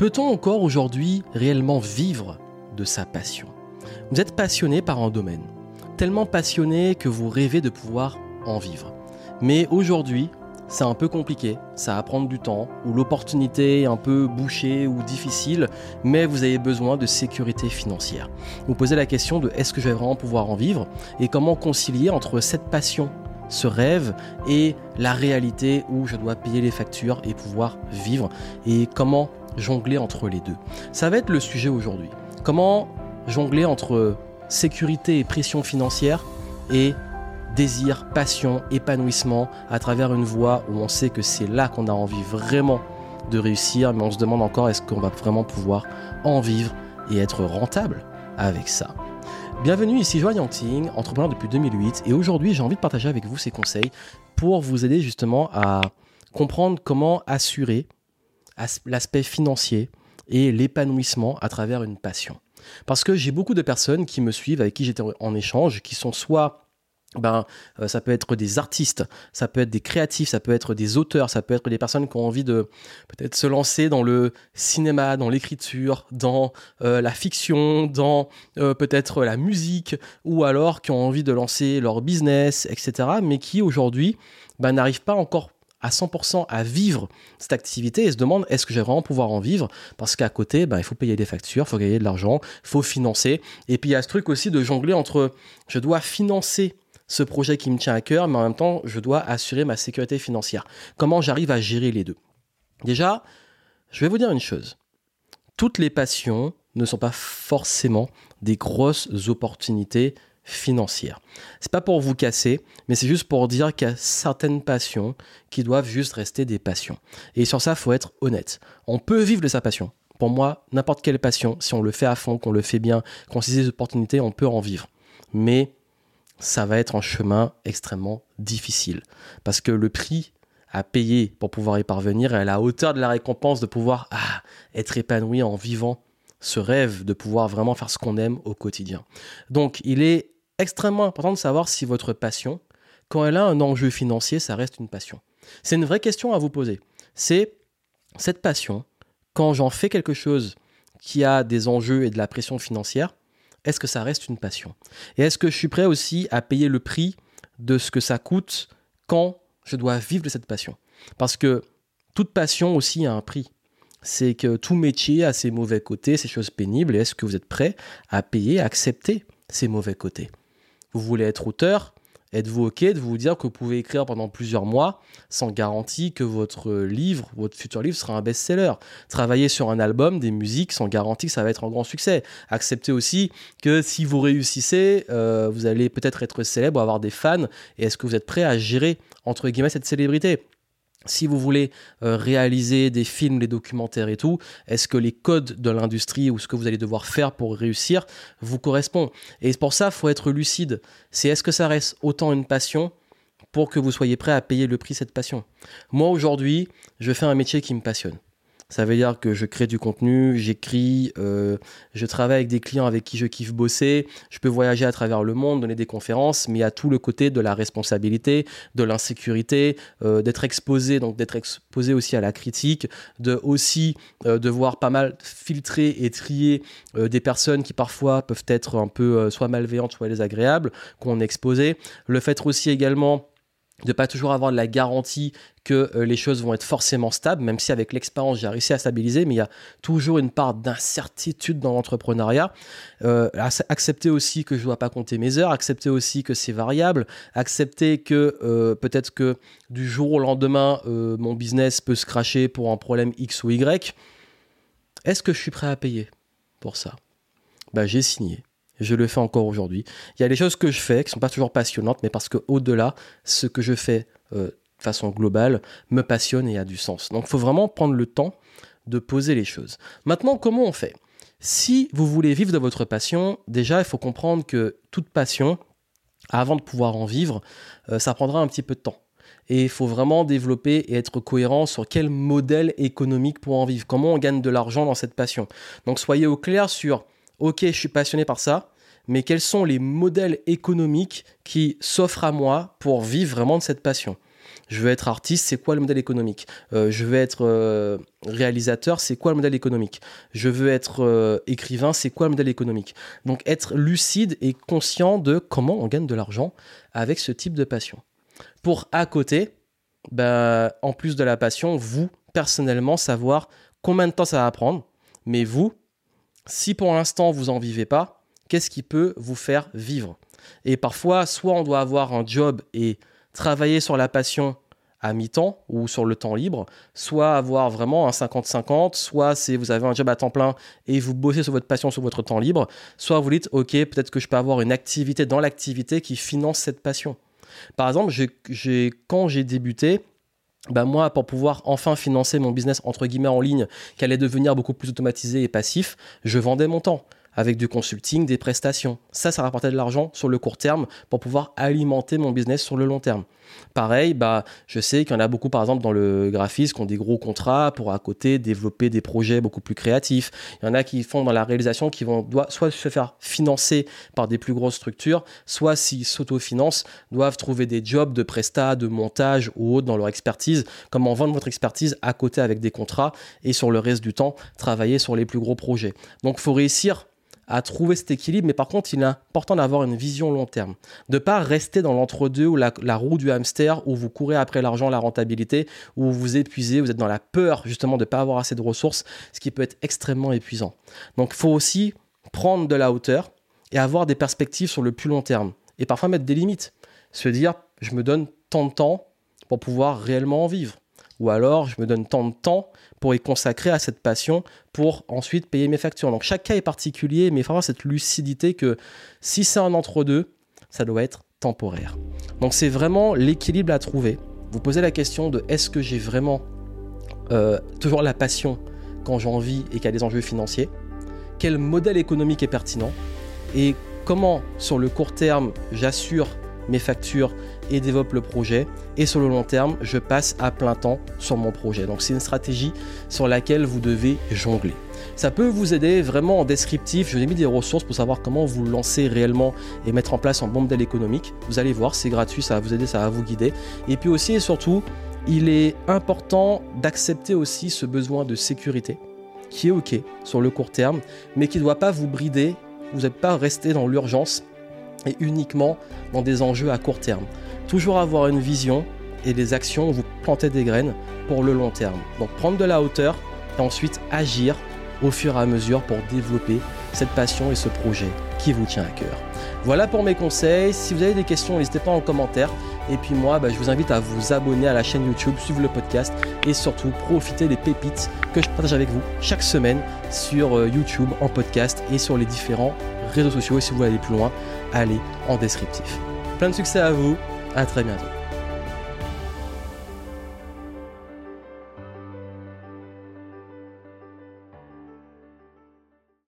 Peut-on encore aujourd'hui réellement vivre de sa passion? Vous êtes passionné par un domaine, tellement passionné que vous rêvez de pouvoir en vivre. Mais aujourd'hui, c'est un peu compliqué, ça va prendre du temps, ou l'opportunité est un peu bouchée ou difficile, mais vous avez besoin de sécurité financière. Vous posez la question de est-ce que je vais vraiment pouvoir en vivre et comment concilier entre cette passion, ce rêve et la réalité où je dois payer les factures et pouvoir vivre? Et comment jongler entre les deux. Ça va être le sujet aujourd'hui. Comment jongler entre sécurité et pression financière et désir, passion, épanouissement à travers une voie où on sait que c'est là qu'on a envie vraiment de réussir, mais on se demande encore est-ce qu'on va vraiment pouvoir en vivre et être rentable avec ça? Bienvenue ici Joanne Yanting, entrepreneur depuis 2008 et aujourd'hui j'ai envie de partager avec vous ces conseils pour vous aider justement à comprendre comment assurer l'aspect financier et l'épanouissement à travers une passion. Parce que j'ai beaucoup de personnes qui me suivent, avec qui j'étais en échange, qui sont soit ben, euh, ça peut être des artistes, ça peut être des créatifs, ça peut être des auteurs, ça peut être des personnes qui ont envie de peut-être se lancer dans le cinéma, dans l'écriture, dans euh, la fiction, dans euh, peut-être la musique, ou alors qui ont envie de lancer leur business, etc., mais qui aujourd'hui ben, n'arrivent pas encore à 100% à vivre cette activité et se demande est-ce que je vais vraiment pouvoir en vivre? Parce qu'à côté ben, il faut payer des factures, il faut gagner de l'argent, il faut financer et puis il y a ce truc aussi de jongler entre je dois financer ce projet qui me tient à cœur, mais en même temps, je dois assurer ma sécurité financière. Comment j'arrive à gérer les deux? Déjà, je vais vous dire une chose. Toutes les passions ne sont pas forcément des grosses opportunités financières. C'est pas pour vous casser, mais c'est juste pour dire qu'il y a certaines passions qui doivent juste rester des passions. Et sur ça, faut être honnête. On peut vivre de sa passion. Pour moi, n'importe quelle passion, si on le fait à fond, qu'on le fait bien, qu'on saisit des opportunités, on peut en vivre. Mais ça va être un chemin extrêmement difficile. Parce que le prix à payer pour pouvoir y parvenir est à la hauteur de la récompense de pouvoir ah, être épanoui en vivant ce rêve de pouvoir vraiment faire ce qu'on aime au quotidien. Donc il est extrêmement important de savoir si votre passion, quand elle a un enjeu financier, ça reste une passion. C'est une vraie question à vous poser. C'est cette passion, quand j'en fais quelque chose qui a des enjeux et de la pression financière, est-ce que ça reste une passion? Et est-ce que je suis prêt aussi à payer le prix de ce que ça coûte quand je dois vivre de cette passion? Parce que toute passion aussi a un prix. C'est que tout métier a ses mauvais côtés, ses choses pénibles, est-ce que vous êtes prêt à payer, à accepter ces mauvais côtés? Vous voulez être auteur, Êtes-vous OK de vous dire que vous pouvez écrire pendant plusieurs mois sans garantie que votre livre, votre futur livre sera un best-seller? Travailler sur un album, des musiques sans garantie que ça va être un grand succès. Acceptez aussi que si vous réussissez, euh, vous allez peut-être être célèbre, avoir des fans. Et est-ce que vous êtes prêt à gérer, entre guillemets, cette célébrité? Si vous voulez euh, réaliser des films, des documentaires et tout, est-ce que les codes de l'industrie ou ce que vous allez devoir faire pour réussir vous correspond? Et pour ça, il faut être lucide. C'est est-ce que ça reste autant une passion pour que vous soyez prêt à payer le prix de cette passion? Moi, aujourd'hui, je fais un métier qui me passionne. Ça veut dire que je crée du contenu, j'écris, euh, je travaille avec des clients avec qui je kiffe bosser, je peux voyager à travers le monde, donner des conférences, mais a tout le côté de la responsabilité, de l'insécurité, euh, d'être exposé, donc d'être exposé aussi à la critique, de aussi euh, devoir pas mal filtrer et trier des personnes qui parfois peuvent être un peu soit malveillantes, soit désagréables, qu'on est exposé. Le fait aussi également de pas toujours avoir de la garantie que euh, les choses vont être forcément stables, même si avec l'expérience j'ai réussi à stabiliser, mais il y a toujours une part d'incertitude dans l'entrepreneuriat. Euh, accepter aussi que je ne dois pas compter mes heures, accepter aussi que c'est variable, accepter que euh, peut-être que du jour au lendemain, mon business peut se cracher pour un problème X ou Y. Est-ce que je suis prêt à payer pour ça? Bah, J'ai signé je le fais encore aujourd'hui. Il y a des choses que je fais qui sont pas toujours passionnantes, mais parce que au-delà, ce que je fais euh, de façon globale me passionne et a du sens. Donc il faut vraiment prendre le temps de poser les choses. Maintenant, comment on fait? Si vous voulez vivre de votre passion, déjà, il faut comprendre que toute passion, avant de pouvoir en vivre, euh, ça prendra un petit peu de temps. Et il faut vraiment développer et être cohérent sur quel modèle économique pour en vivre, comment on gagne de l'argent dans cette passion? Donc soyez au clair sur ok, je suis passionné par ça, mais quels sont les modèles économiques qui s'offrent à moi pour vivre vraiment de cette passion? Je veux être artiste, c'est quoi le modèle économique? Euh, Je veux être euh, réalisateur, c'est quoi le modèle économique? Je veux être euh, écrivain, c'est quoi le modèle économique? Donc être lucide et conscient de comment on gagne de l'argent avec ce type de passion. Pour à côté, bah, en plus de la passion, vous, personnellement, savoir combien de temps ça va prendre, mais vous, si pour l'instant vous n'en vivez pas, qu'est-ce qui peut vous faire vivre? Et parfois, soit on doit avoir un job et travailler sur la passion à mi-temps ou sur le temps libre, soit avoir vraiment un 50-50, soit si vous avez un job à temps plein et vous bossez sur votre passion sur votre temps libre, soit vous dites ok peut-être que je peux avoir une activité dans l'activité qui finance cette passion. Par exemple, quand j'ai débuté, bah moi, pour pouvoir enfin financer mon business entre guillemets en ligne, qui allait devenir beaucoup plus automatisé et passif, je vendais mon temps avec du consulting, des prestations. Ça, ça rapportait de l'argent sur le court terme pour pouvoir alimenter mon business sur le long terme. Pareil, bah, je sais qu'il y en a beaucoup, par exemple, dans le graphisme qui ont des gros contrats pour à côté développer des projets beaucoup plus créatifs. Il y en a qui font dans la réalisation qui vont soit se faire financer par des plus grosses structures, soit s'ils s'autofinancent, doivent trouver des jobs de prestat, de montage ou autre dans leur expertise. Comment vendre votre expertise à côté avec des contrats et sur le reste du temps, travailler sur les plus gros projets. Donc, faut réussir à trouver cet équilibre, mais par contre, il est important d'avoir une vision long terme. De pas rester dans l'entre-deux ou la, roue du hamster où vous courez après l'argent, la rentabilité, où vous vous épuisez, vous êtes dans la peur justement de ne pas avoir assez de ressources, ce qui peut être extrêmement épuisant. Donc, il faut aussi prendre de la hauteur et avoir des perspectives sur le plus long terme. Et parfois mettre des limites. Se dire, je me donne tant de temps pour pouvoir réellement en vivre. Ou alors, je me donne tant de temps pour y consacrer à cette passion pour ensuite payer mes factures. Donc chaque cas est particulier, mais il faut avoir cette lucidité que si c'est un entre-deux, ça doit être temporaire. Donc c'est vraiment l'équilibre à trouver. Vous posez la question de est-ce que j'ai vraiment euh, toujours la passion quand j'en vis et qu'il y a des enjeux financiers? Quel modèle économique est pertinent? Et comment sur le court terme j'assure mes factures et développe le projet. Et sur le long terme, je passe à plein temps sur mon projet. Donc c'est une stratégie sur laquelle vous devez jongler. Ça peut vous aider vraiment en descriptif. Je vous ai mis des ressources pour savoir comment vous lancer réellement et mettre en place un bon modèle économique. Vous allez voir, c'est gratuit, ça va vous aider, ça va vous guider. Et puis aussi et surtout, il est important d'accepter aussi ce besoin de sécurité qui est OK sur le court terme, mais qui ne doit pas vous brider. Vous n'êtes pas resté dans l'urgence et uniquement dans des enjeux à court terme. Toujours avoir une vision et des actions où vous plantez des graines pour le long terme. Donc prendre de la hauteur et ensuite agir au fur et à mesure pour développer cette passion et ce projet qui vous tient à cœur. Voilà pour mes conseils. Si vous avez des questions, n'hésitez pas en commentaire. Et puis moi, bah, je vous invite à vous abonner à la chaîne YouTube, suivre le podcast et surtout profiter des pépites que je partage avec vous chaque semaine sur euh, YouTube, en podcast et sur les différents réseaux sociaux. Et si vous voulez aller plus loin, allez en descriptif. Plein de succès à vous, à très bientôt.